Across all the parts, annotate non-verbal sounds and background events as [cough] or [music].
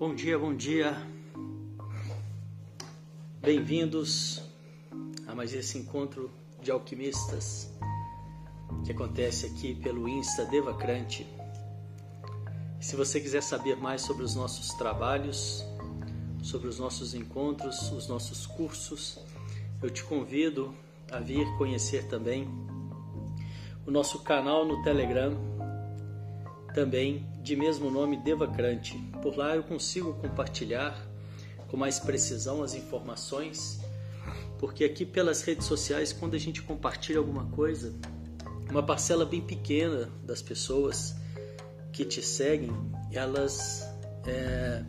Bom dia, bom dia. Bem-vindos a mais esse encontro de alquimistas que acontece aqui pelo Insta Devacrante. Se você quiser saber mais sobre os nossos trabalhos, sobre os nossos encontros, os nossos cursos, eu te convido a vir conhecer também o nosso canal no Telegram, também de mesmo nome Devacrante. Por lá eu consigo compartilhar com mais precisão as informações, porque aqui pelas redes sociais, quando a gente compartilha alguma coisa, uma parcela bem pequena das pessoas que te seguem, elas é,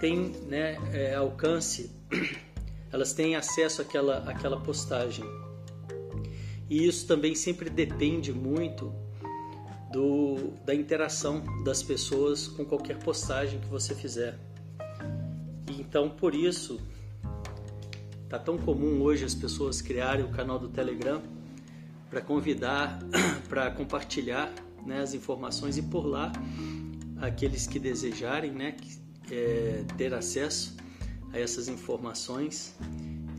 têm né, é, alcance, [clears throat] elas têm acesso àquela, àquela postagem. E isso também sempre depende muito do, da interação das pessoas com qualquer postagem que você fizer. E então, por isso, tá tão comum hoje as pessoas criarem o canal do Telegram para convidar, [clears throat] para compartilhar né, as informações e por lá aqueles que desejarem né, é, ter acesso a essas informações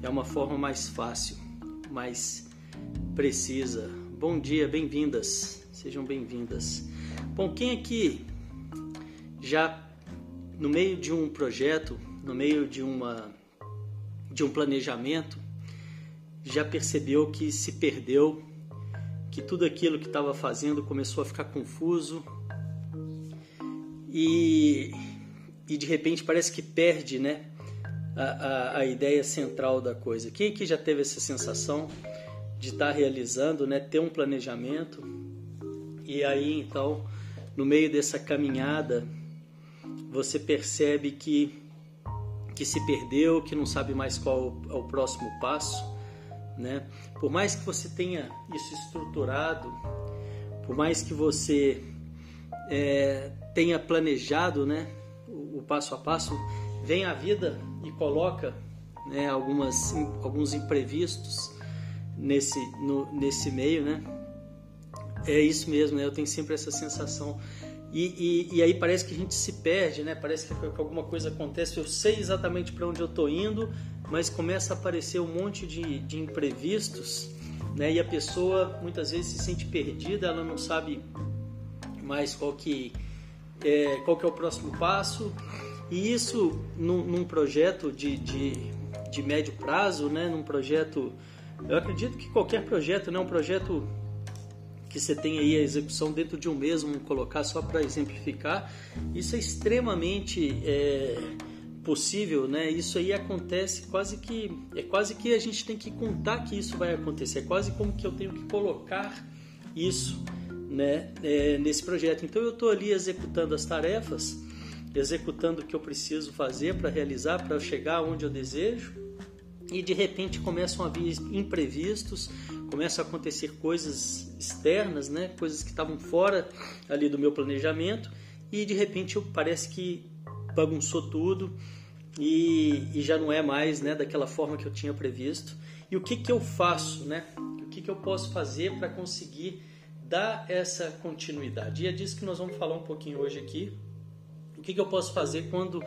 é uma forma mais fácil, mais precisa. Bom dia, bem-vindas. Sejam bem-vindas. Bom, quem aqui já no meio de um projeto, no meio de uma de um planejamento, já percebeu que se perdeu, que tudo aquilo que estava fazendo começou a ficar confuso e, e de repente parece que perde, né, a, a, a ideia central da coisa. Quem aqui já teve essa sensação de estar tá realizando, né, ter um planejamento e aí então, no meio dessa caminhada, você percebe que que se perdeu, que não sabe mais qual é o próximo passo, né? Por mais que você tenha isso estruturado, por mais que você é, tenha planejado, né, o, o, passo a passo, vem a vida e coloca né, algumas, alguns imprevistos nesse, no, nesse meio, né? É isso mesmo, né? Eu tenho sempre essa sensação. E, e, e, aí parece que a gente se perde, né? Parece que, alguma coisa acontece. Eu sei exatamente para onde eu estou indo, mas começa a aparecer um monte de, de imprevistos, né? E a pessoa muitas vezes se sente perdida, ela não sabe mais qual que é, qual que é o próximo passo. E isso num, num projeto de, de, de médio prazo, né? Num projeto, eu acredito que qualquer projeto, né? Um projeto que você tem aí a execução dentro de um mês, vamos colocar só para exemplificar, isso é extremamente é, possível, né? Isso aí acontece quase que é quase que a gente tem que contar que isso vai acontecer, é quase como que eu tenho que colocar isso, né? É, nesse projeto. Então eu estou ali executando as tarefas, executando o que eu preciso fazer para realizar, para chegar onde eu desejo e de repente começam a vir imprevistos, começam a acontecer coisas externas, né? coisas que estavam fora ali do meu planejamento e de repente parece que bagunçou tudo e, e, já não é mais né, daquela forma que eu tinha previsto. E o que, que eu faço, né? O que, que eu posso fazer para conseguir dar essa continuidade? E é disso que nós vamos falar um pouquinho hoje aqui. O que, que eu posso fazer quando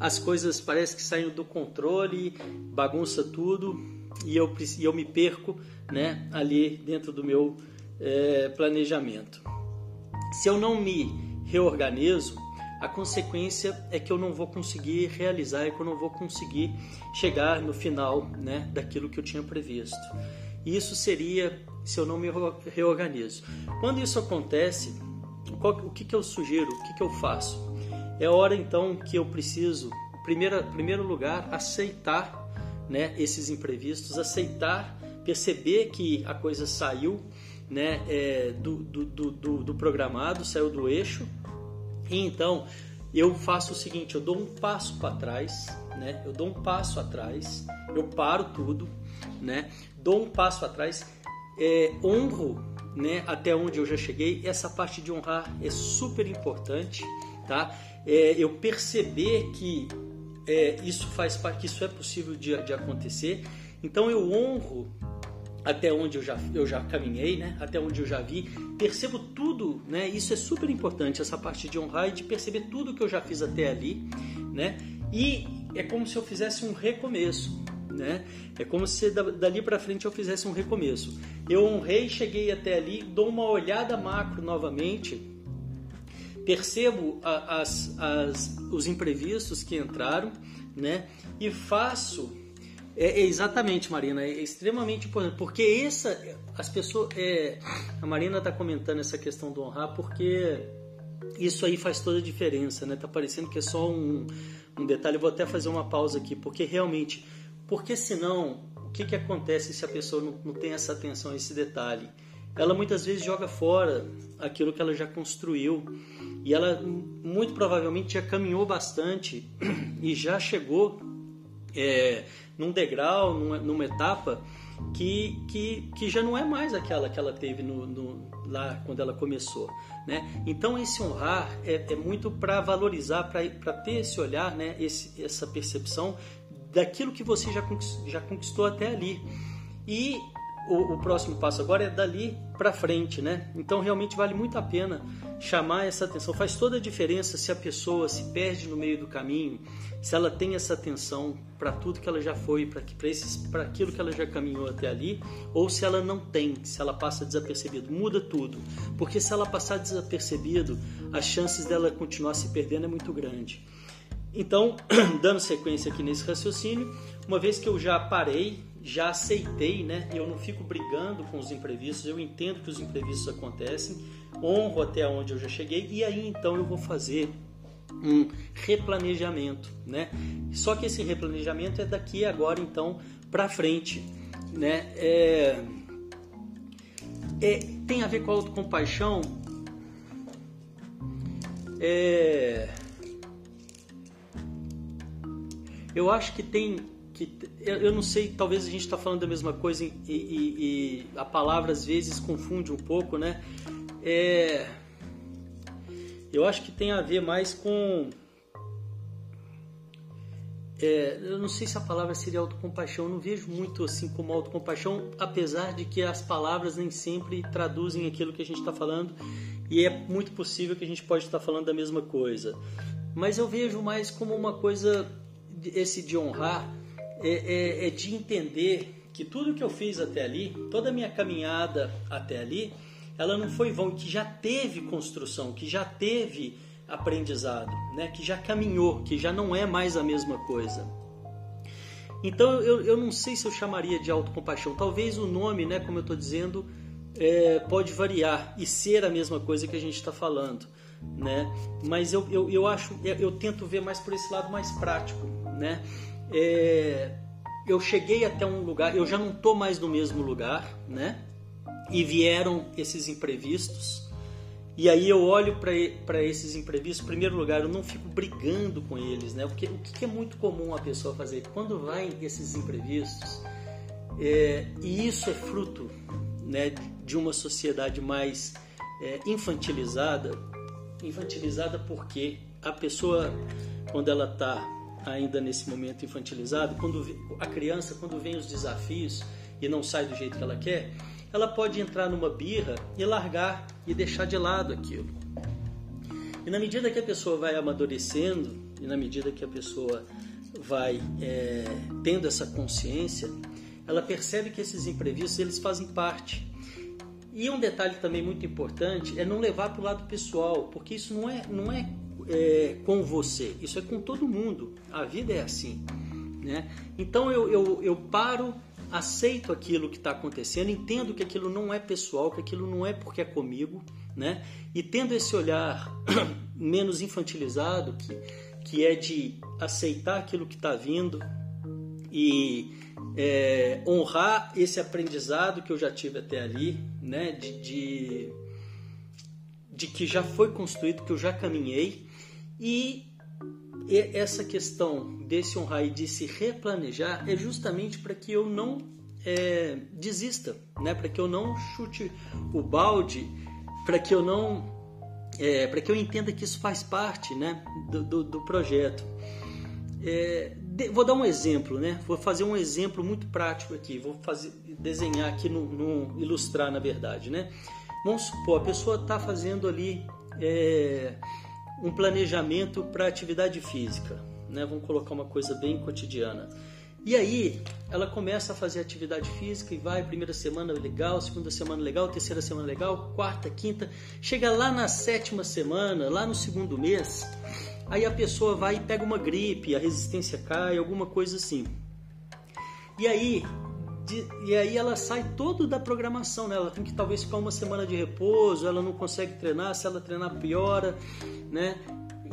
as coisas parecem que saem do controle, bagunça tudo e eu, e eu me perco né, ali dentro do meu é, planejamento. Se eu não me reorganizo, a consequência é que eu não vou conseguir realizar, é que eu não vou conseguir chegar no final né, daquilo que eu tinha previsto. Isso seria se eu não me reorganizo. Quando isso acontece, qual, o que, que eu sugiro, o que, que eu faço? É hora então que eu preciso, primeiro, primeiro lugar, aceitar né, esses imprevistos, aceitar, perceber que a coisa saiu né, é, do, do, do, do programado, saiu do eixo, e então eu faço o seguinte: eu dou um passo para trás, né, eu dou um passo atrás, eu paro tudo, né, dou um passo atrás, é, honro né, até onde eu já cheguei. Essa parte de honrar é super importante, tá? É, eu perceber que é, isso faz parte, que isso é possível de, de acontecer. Então eu honro até onde eu já, eu já caminhei, né? até onde eu já vi, percebo tudo, né? isso é super importante, essa parte de honrar e de perceber tudo que eu já fiz até ali, né? E é como se eu fizesse um recomeço, né? É como se dali para frente eu fizesse um recomeço. Eu honrei, cheguei até ali, dou uma olhada macro novamente, percebo as, as, os imprevistos que entraram, né? E faço é, é, exatamente, Marina, é extremamente importante, porque essa, as pessoas, é, a Marina está comentando essa questão do honrar, porque isso aí faz toda a diferença, né? Tá parecendo que é só um, um detalhe. Eu vou até fazer uma pausa aqui, porque realmente, porque senão, o que que acontece se a pessoa não, não tem essa atenção esse detalhe? Ela muitas vezes joga fora aquilo que ela já construiu e ela muito provavelmente já caminhou bastante [clears throat] e já chegou é, num degrau, numa, numa etapa que, que, que, já não é mais aquela que ela teve no, no, lá quando ela começou. Né? Então, esse honrar é, é muito para valorizar, para ter esse olhar, né? esse, essa percepção daquilo que você já conquistou, já conquistou até ali. E o, o próximo passo agora é dali para frente, né? Então realmente vale muito a pena chamar essa atenção. Faz toda a diferença se a pessoa se perde no meio do caminho, se ela tem essa atenção para tudo que ela já foi, para aquilo que ela já caminhou até ali, ou se ela não tem, se ela passa desapercebido. Muda tudo, porque se ela passar desapercebido, as chances dela continuar se perdendo é muito grande. Então, [clears throat] dando sequência aqui nesse raciocínio, uma vez que eu já parei já aceitei, né? Eu não fico brigando com os imprevistos, eu entendo que os imprevistos acontecem, honro até onde eu já cheguei e aí então eu vou fazer um replanejamento, né? Só que esse replanejamento é daqui agora então para frente, né? É, é, tem a ver com a autocompaixão. É, eu acho que tem que eu não sei, talvez a gente está falando da mesma coisa e, e, e, a palavra às vezes confunde um pouco, né? É, eu acho que tem a ver mais com. É, eu não sei se a palavra seria autocompaixão, eu não vejo muito assim como autocompaixão, apesar de que as palavras nem sempre traduzem aquilo que a gente está falando e é muito possível que a gente pode estar falando da mesma coisa. Mas eu vejo mais como uma coisa, esse de honrar, é, é, é de entender que tudo que eu fiz até ali, toda a minha caminhada até ali, ela não foi vão, que já teve construção, que já teve aprendizado, né? que já caminhou, que já não é mais a mesma coisa. Então eu, eu não sei se eu chamaria de autocompaixão. Talvez o nome, né, como eu estou dizendo, é, pode variar e ser a mesma coisa que a gente está falando. Né? Mas eu, eu, eu acho, eu, eu tento ver mais por esse lado mais prático. Né? É, eu cheguei até um lugar, eu já não estou mais no mesmo lugar, né? E vieram esses imprevistos. E aí eu olho para esses imprevistos, em primeiro lugar, eu não fico brigando com eles, né? Porque o que é muito comum a pessoa fazer? Quando vai esses imprevistos, é, e isso é fruto né, de uma sociedade mais é, infantilizada, infantilizada porque a pessoa, quando ela está ainda nesse momento infantilizado, quando a criança, quando vem os desafios e não sai do jeito que ela quer, ela pode entrar numa birra e largar e deixar de lado aquilo. E na medida que a pessoa vai amadurecendo e na medida que a pessoa vai é, tendo essa consciência, ela percebe que esses imprevistos eles fazem parte. E um detalhe também muito importante é não levar para o lado pessoal, porque isso não é, não é é, com você, isso é com todo mundo. A vida é assim. Né? Então eu, eu, eu paro, aceito aquilo que está acontecendo, entendo que aquilo não é pessoal, que aquilo não é porque é comigo, né? e tendo esse olhar [clears throat] menos infantilizado, que, que é de aceitar aquilo que está vindo e é, honrar esse aprendizado que eu já tive até ali, né? de, de, de que já foi construído, que eu já caminhei e essa questão desse honrar e de se replanejar é justamente para que eu não é, desista, né? para que eu não chute o balde, para que eu não. É, para que eu entenda que isso faz parte né? do, do, do projeto. É, de, vou dar um exemplo, né? vou fazer um exemplo muito prático aqui, vou fazer, desenhar aqui, no, no ilustrar na verdade. Né? Vamos supor, a pessoa está fazendo ali. É, um planejamento para atividade física, né? Vamos colocar uma coisa bem cotidiana. E aí ela começa a fazer atividade física e vai, primeira semana legal, segunda semana legal, terceira semana legal, quarta, quinta, chega lá na sétima semana, lá no segundo mês, aí a pessoa vai e pega uma gripe, a resistência cai, alguma coisa assim. E aí, de, e aí ela sai todo da programação, né? Ela tem que talvez ficar uma semana de repouso, ela não consegue treinar, se ela treinar piora, né?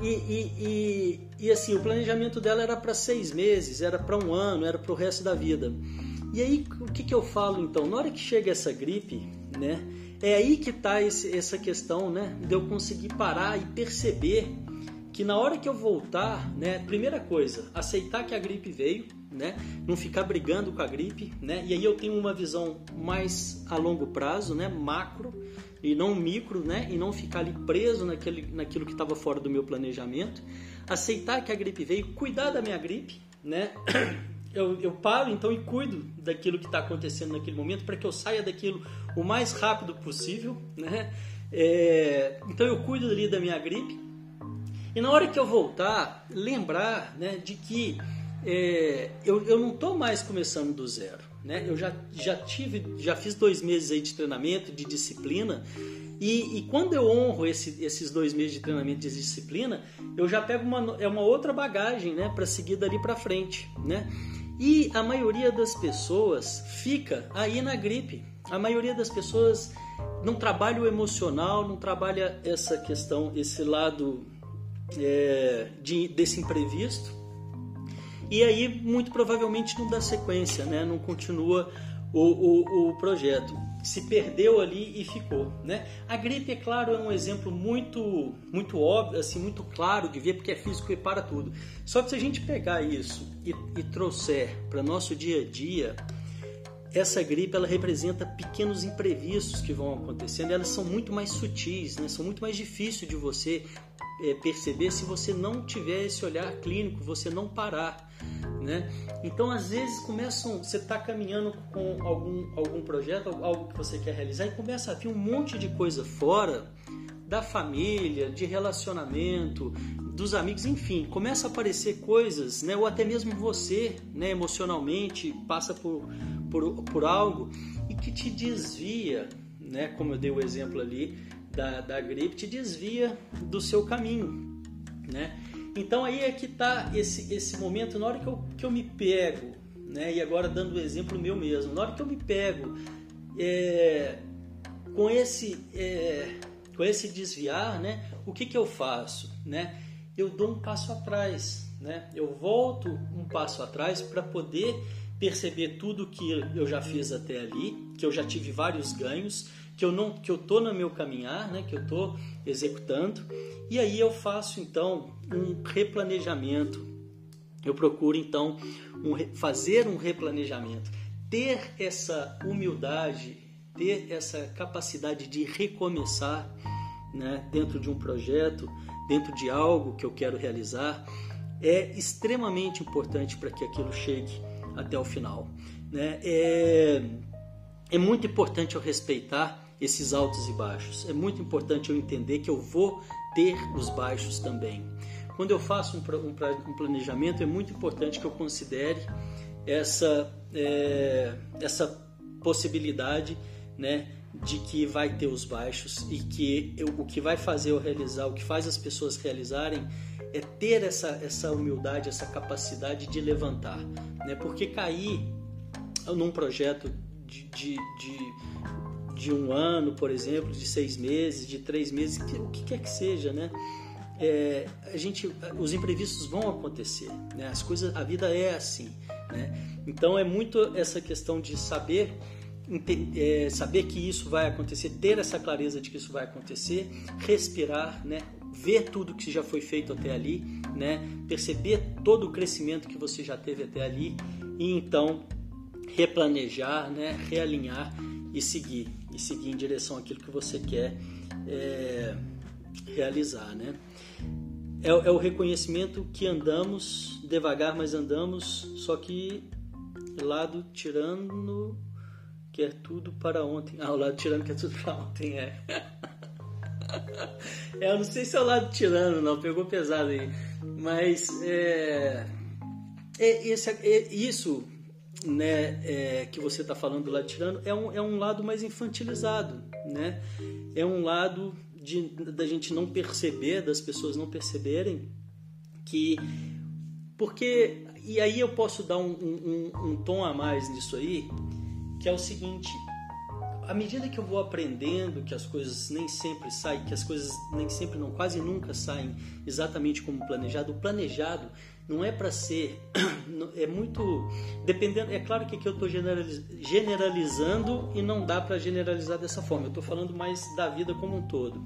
E, e, e, e assim, o planejamento dela era para seis meses, era para um ano, era para o resto da vida. E aí, o que, que eu falo então? Na hora que chega essa gripe, né? É aí que está essa questão, né? De eu conseguir parar e perceber que na hora que eu voltar, né? Primeira coisa, aceitar que a gripe veio, né? Não ficar brigando com a gripe, né? E aí eu tenho uma visão mais a longo prazo, né? Macro e não micro, né? E não ficar ali preso naquele, naquilo que estava fora do meu planejamento. Aceitar que a gripe veio, cuidar da minha gripe, né? [coughs] Eu, eu paro então e cuido daquilo que está acontecendo naquele momento para que eu saia daquilo o mais rápido possível, né? É, então eu cuido ali da minha gripe e na hora que eu voltar, lembrar né, de que é, eu, eu não estou mais começando do zero. Né? Eu já, já tive, já fiz dois meses aí de treinamento, de disciplina, e, e quando eu honro esse, esses dois meses de treinamento de disciplina, eu já pego uma, é uma outra bagagem né, para seguir dali para frente. Né? E a maioria das pessoas fica aí na gripe. A maioria das pessoas não trabalha o emocional, não trabalha essa questão, esse lado é, de, desse imprevisto e aí muito provavelmente não dá sequência, né? não continua o, o, o projeto. Se perdeu ali e ficou. Né? A gripe, é claro, é um exemplo muito, muito óbvio, assim, muito claro de ver, porque é físico e para tudo. Só que se a gente pegar isso e, e trouxer para nosso dia a dia, essa gripe ela representa pequenos imprevistos que vão acontecendo. Elas são muito mais sutis, né? são muito mais difíceis de você é, perceber se você não tiver esse olhar clínico, você não parar né? Então, às vezes, começam, você está caminhando com algum, algum projeto, algo que você quer realizar, e começa a vir um monte de coisa fora da família, de relacionamento, dos amigos, enfim, começa a aparecer coisas, né? ou até mesmo você, né, emocionalmente, passa por, por, por algo e que te desvia, né, como eu dei o exemplo ali da, da gripe, te desvia do seu caminho. Né? Então aí é que está esse, esse momento, na hora que eu, que eu me pego, né? e agora dando o exemplo meu mesmo, na hora que eu me pego é, com, esse, é, com esse desviar, né? o que, que eu faço? Né? Eu dou um passo atrás, né? eu volto um passo atrás para poder perceber tudo que eu já fiz até ali, que eu já tive vários ganhos, que eu não que eu tô no meu caminhar, né, que eu tô executando, e aí eu faço então um replanejamento. Eu procuro então um, fazer um replanejamento, ter essa humildade, ter essa capacidade de recomeçar, né, dentro de um projeto, dentro de algo que eu quero realizar, é extremamente importante para que aquilo chegue até o final. Né? É, é muito importante eu respeitar esses altos e baixos. É muito importante eu entender que eu vou ter os baixos também. Quando eu faço um, planejamento, é muito importante que eu considere essa, é, essa possibilidade né, de que vai ter os baixos e que eu, o que vai fazer eu realizar, o que faz as pessoas realizarem é ter essa, essa humildade, essa capacidade de levantar. Né? Porque cair num projeto de, de, de de um ano, por exemplo, de seis meses, de três meses, o que quer que seja, né? É, a gente, os imprevistos vão acontecer, né? As coisas, a vida é assim, né? Então é muito essa questão de saber é, saber que isso vai acontecer, ter essa clareza de que isso vai acontecer, respirar, né? Ver tudo que já foi feito até ali, né? Perceber todo o crescimento que você já teve até ali e então replanejar, né? Realinhar e seguir e seguir em direção àquilo que você quer é, realizar, né? É, é, o reconhecimento que andamos devagar, mas andamos, só que lado tirando que é tudo para ontem. Ah, o lado tirando que é tudo para ontem é. [laughs] é, eu não sei se é o lado tirano, não, pegou pesado aí. Mas é, é, esse, é isso né, é, que você está falando do lado tirano é um, é um lado mais infantilizado. Né? É um lado de, da gente não perceber, das pessoas não perceberem que. Porque. E aí eu posso dar um, um, um tom a mais nisso aí, que é o seguinte: à medida que eu vou aprendendo que as coisas nem sempre saem, que as coisas nem sempre, não, quase nunca saem exatamente como planejado, o planejado não é para ser, [clears throat] é muito dependendo. É claro que aqui eu estou generalizando e não dá para generalizar dessa forma. Eu estou falando mais da vida como um todo.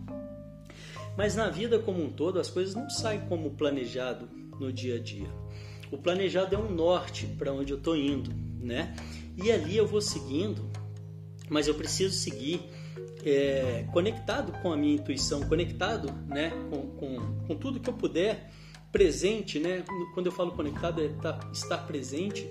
Mas na vida como um todo, as coisas não saem como planejado no dia a dia. O planejado é um norte para onde eu estou indo, né? E ali eu vou seguindo mas eu preciso seguir é, conectado com a minha intuição, conectado né, com, com, com, tudo que eu puder, presente, né? Quando eu falo conectado, é tá, estar presente,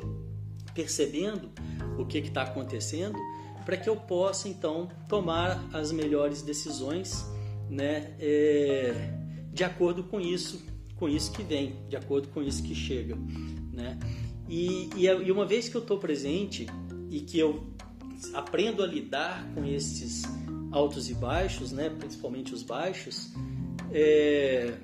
percebendo o que está acontecendo, para que eu possa então tomar as melhores decisões, né? É, de acordo com isso, com isso que vem, de acordo com isso que chega, né? E, e, e uma vez que eu estou presente e que eu aprendo a lidar com esses altos e baixos, né, principalmente os baixos, é,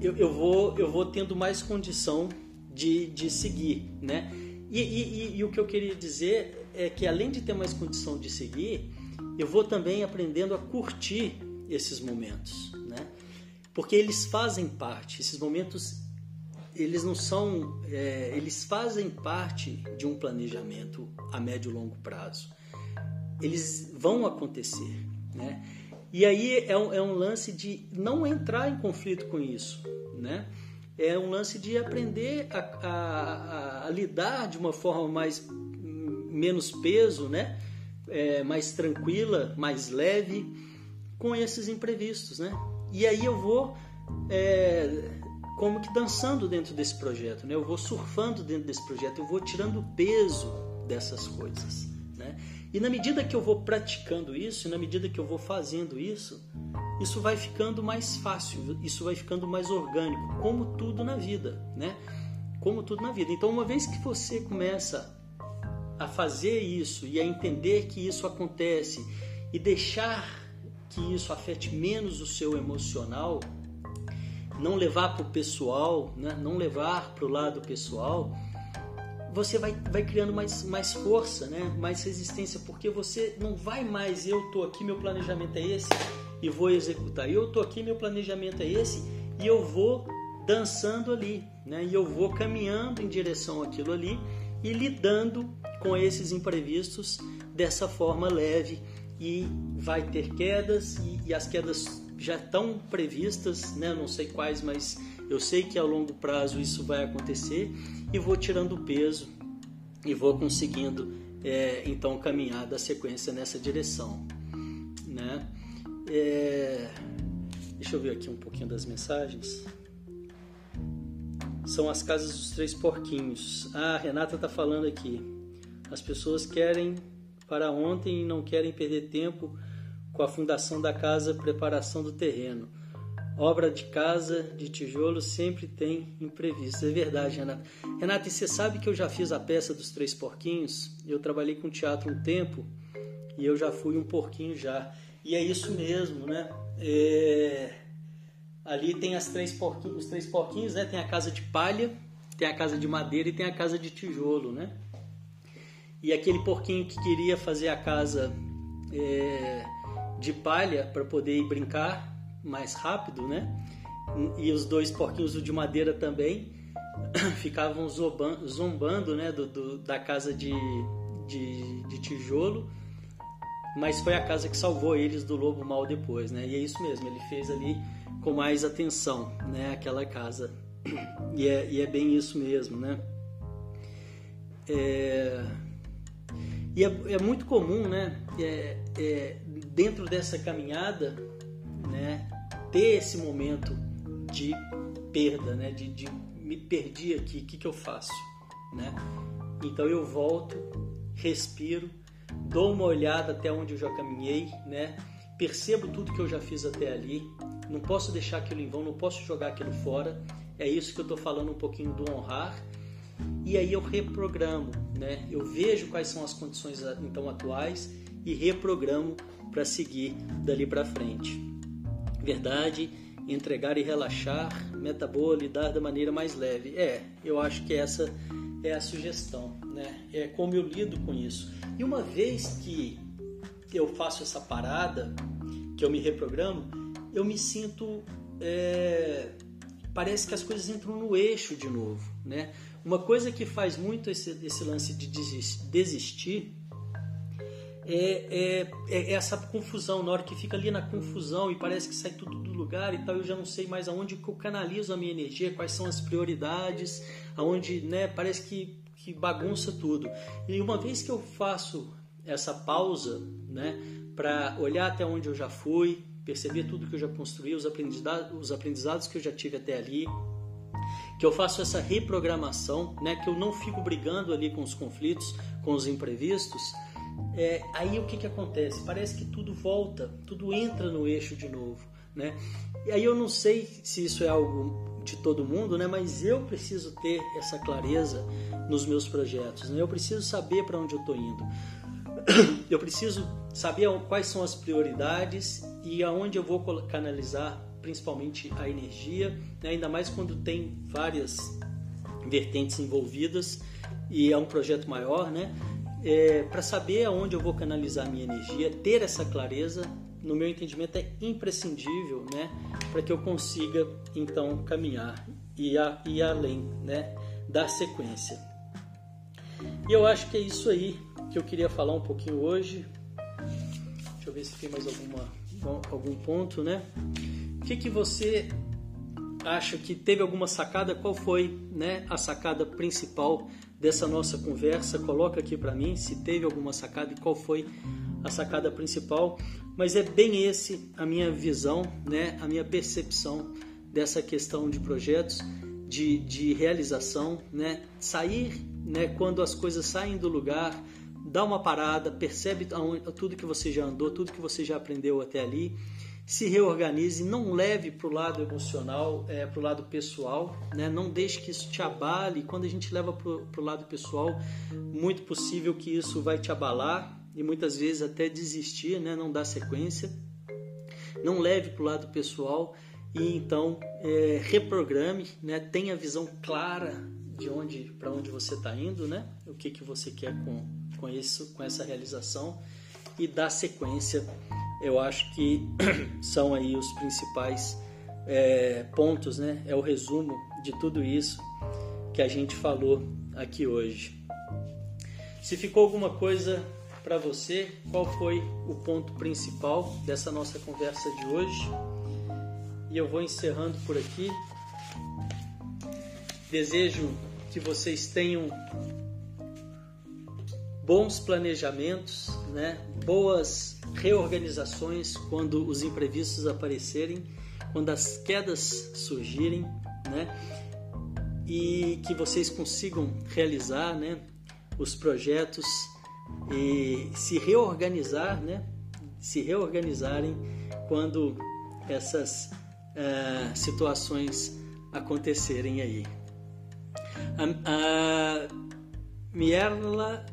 eu, eu, vou, eu vou tendo mais condição de, de seguir. Né? E, e, e, o que eu queria dizer é que além de ter mais condição de seguir, eu vou também aprendendo a curtir esses momentos. Né? Porque eles fazem parte, esses momentos eles não são, é, eles fazem parte de um planejamento a médio e longo prazo. Eles vão acontecer, né? E aí é um, é um lance de não entrar em conflito com isso, né? É um lance de aprender a, a, a lidar de uma forma mais menos peso, né? É, mais tranquila, mais leve com esses imprevistos, né? E aí eu vou é, como que dançando dentro desse projeto, né? Eu vou surfando dentro desse projeto, eu vou tirando o peso dessas coisas? E na medida que eu vou praticando isso, na medida que eu vou fazendo isso, isso vai ficando mais fácil, isso vai ficando mais orgânico, como tudo na vida, né? Como tudo na vida. Então, uma vez que você começa a fazer isso e a entender que isso acontece e deixar que isso afete menos o seu emocional, não levar para o pessoal, né? não levar para o lado pessoal, você vai, vai criando mais, mais força, né? mais resistência, porque você não vai mais, eu estou aqui, meu planejamento é esse e vou executar. Eu estou aqui, meu planejamento é esse e eu vou dançando ali, né? e eu vou caminhando em direção àquilo ali e lidando com esses imprevistos dessa forma leve e vai ter quedas e, e as quedas já estão previstas, né? não sei quais, mas eu sei que a longo prazo isso vai acontecer e vou tirando peso e vou conseguindo é, então caminhar da sequência nessa direção, né? É... Deixa eu ver aqui um pouquinho das mensagens. São as casas dos três porquinhos. Ah, a Renata está falando aqui. As pessoas querem para ontem e não querem perder tempo com a fundação da casa, preparação do terreno. Obra de casa de tijolo sempre tem imprevistos. É verdade, Renata. Renata, e você sabe que eu já fiz a peça dos Três Porquinhos? Eu trabalhei com teatro um tempo e eu já fui um porquinho já. E é isso mesmo, né? É... Ali tem as três porquinhos, os três porquinhos, né? Tem a casa de palha, tem a casa de madeira e tem a casa de tijolo, né? E aquele porquinho que queria fazer a casa é de palha para poder ir brincar mais rápido, né? E os dois porquinhos de madeira também [coughs] ficavam zombando, né? Do, do, da casa de, de, de, tijolo, mas foi a casa que salvou eles do lobo mal depois, né? E é isso mesmo, ele fez ali com mais atenção, né? Aquela casa. E é, e é bem isso mesmo, né? É... E é, é, muito comum, né? É, é, dentro dessa caminhada, ter esse momento de perda, né, de, de me perdi aqui, o que, que eu faço, né? Então eu volto, respiro, dou uma olhada até onde eu já caminhei, né? percebo tudo que eu já fiz até ali, não posso deixar aquilo em vão, não posso jogar aquilo fora. É isso que eu estou falando um pouquinho do honrar. E aí eu reprogramo, né? Eu vejo quais são as condições então atuais e reprogramo para seguir dali para frente. Verdade, entregar e relaxar, meta boa, lidar da maneira mais leve. É, eu acho que essa é a sugestão, né? É como eu lido com isso. E uma vez que eu faço essa parada, que eu me reprogramo, eu me sinto. É, parece que as coisas entram no eixo de novo, né? Uma coisa que faz muito esse, esse lance de desistir é, é, é, essa confusão, na hora que fica ali na confusão e parece que sai tudo do lugar e tal, eu já não sei mais aonde que eu canalizo a minha energia, quais são as prioridades, aonde, né, parece que, que bagunça tudo. E uma vez que eu faço essa pausa, né, para olhar até onde eu já fui, perceber tudo que eu já construí, os aprendizados, os aprendizados que eu já tive até ali, que eu faço essa reprogramação, né, que eu não fico brigando ali com os conflitos, com os imprevistos, é, aí o que, que acontece? Parece que tudo volta, tudo entra no eixo de novo. Né? E aí eu não sei se isso é algo de todo mundo, né? mas eu preciso ter essa clareza nos meus projetos. Né? Eu preciso saber para onde eu estou indo. [coughs] Eu preciso saber quais são as prioridades e aonde eu vou canalizar principalmente a energia, né? ainda mais quando tem várias vertentes envolvidas e é um projeto maior, né? É, para saber aonde eu vou canalizar minha energia, ter essa clareza, no meu entendimento, é imprescindível, né, para que eu consiga então caminhar e a, ir além, né, dar sequência. E eu acho que é isso aí que eu queria falar um pouquinho hoje. Deixa eu ver se tem mais alguma algum ponto, né? O que que você acha que teve alguma sacada? Qual foi, né, a sacada principal dessa nossa conversa, coloca aqui para mim se teve alguma sacada e qual foi a sacada principal. Mas é bem esse a minha visão, né, a minha percepção dessa questão de projetos, de, de realização, né, sair, né, quando as coisas saem do lugar, dá uma parada, percebe tudo que você já andou, tudo que você já aprendeu até ali se reorganize, não leve para o lado emocional, é, para o lado pessoal, né? não deixe que isso te abale. Quando a gente leva para o lado pessoal, muito possível que isso vai te abalar e muitas vezes até desistir, né? não dar sequência. Não leve para o lado pessoal e então é, reprograme, né? tenha visão clara de onde para onde você está indo, né? o que, que você quer com, com isso, com essa realização e dá sequência eu acho que [clears throat] são aí os principais é, pontos, né? É o resumo de tudo isso que a gente falou aqui hoje. Se ficou alguma coisa para você, qual foi o ponto principal dessa nossa conversa de hoje? E eu vou encerrando por aqui. Desejo que vocês tenham bons planejamentos, né? boas reorganizações quando os imprevistos aparecerem, quando as quedas surgirem, né? E que vocês consigam realizar, né? Os projetos e se reorganizar, né? Se reorganizarem quando essas uh, situações acontecerem aí. A, a Mierla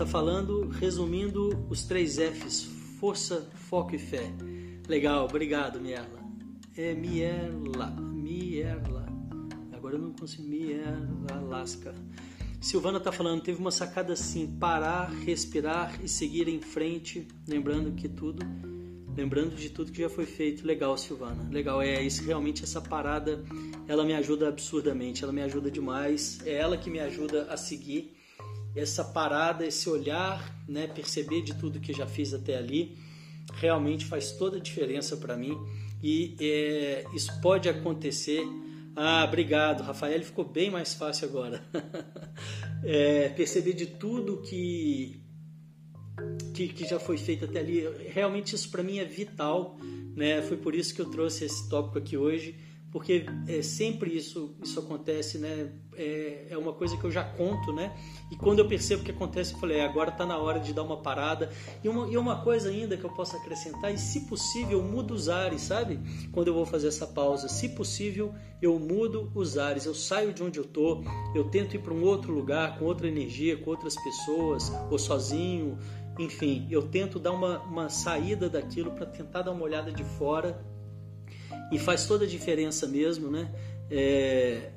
está falando, resumindo os três Fs: força, foco e fé. Legal, obrigado, Mierla. É Mierla, Mierla. Agora eu não consigo. Mierla, Lasca. Silvana está falando, teve uma sacada assim, parar, respirar e seguir em frente, lembrando que tudo, lembrando de tudo que já foi feito. Legal, Silvana. Legal, é isso realmente essa parada, ela me ajuda absurdamente, ela me ajuda demais. É ela que me ajuda a seguir essa parada, esse olhar, né, perceber de tudo que já fiz até ali, realmente faz toda a diferença para mim e é, isso pode acontecer. Ah, obrigado, Rafael, ficou bem mais fácil agora. [laughs] é, perceber de tudo que, que, que já foi feito até ali, realmente isso para mim é vital, né? Foi por isso que eu trouxe esse tópico aqui hoje porque é, sempre isso, isso acontece, né? É, é, uma coisa que eu já conto, né? E quando eu percebo que acontece, eu falei, é, agora está na hora de dar uma parada. E uma, e uma coisa ainda que eu posso acrescentar, e se possível, eu mudo os ares, sabe? Quando eu vou fazer essa pausa, se possível, eu mudo os ares, eu saio de onde eu tô, eu tento ir para um outro lugar, com outra energia, com outras pessoas, ou sozinho, enfim, eu tento dar uma, uma saída daquilo para tentar dar uma olhada de fora e faz toda a diferença mesmo, né? É,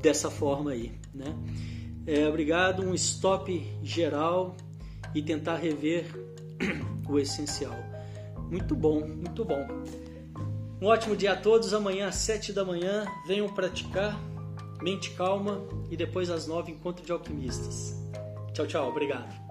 dessa forma aí, né? É, obrigado, um stop geral e tentar rever [clears throat] o essencial. Muito bom, muito bom. Um ótimo dia a todos. Amanhã às 7 da manhã, venham praticar. Mente calma e depois às 9 encontro de alquimistas. Tchau, tchau. Obrigado.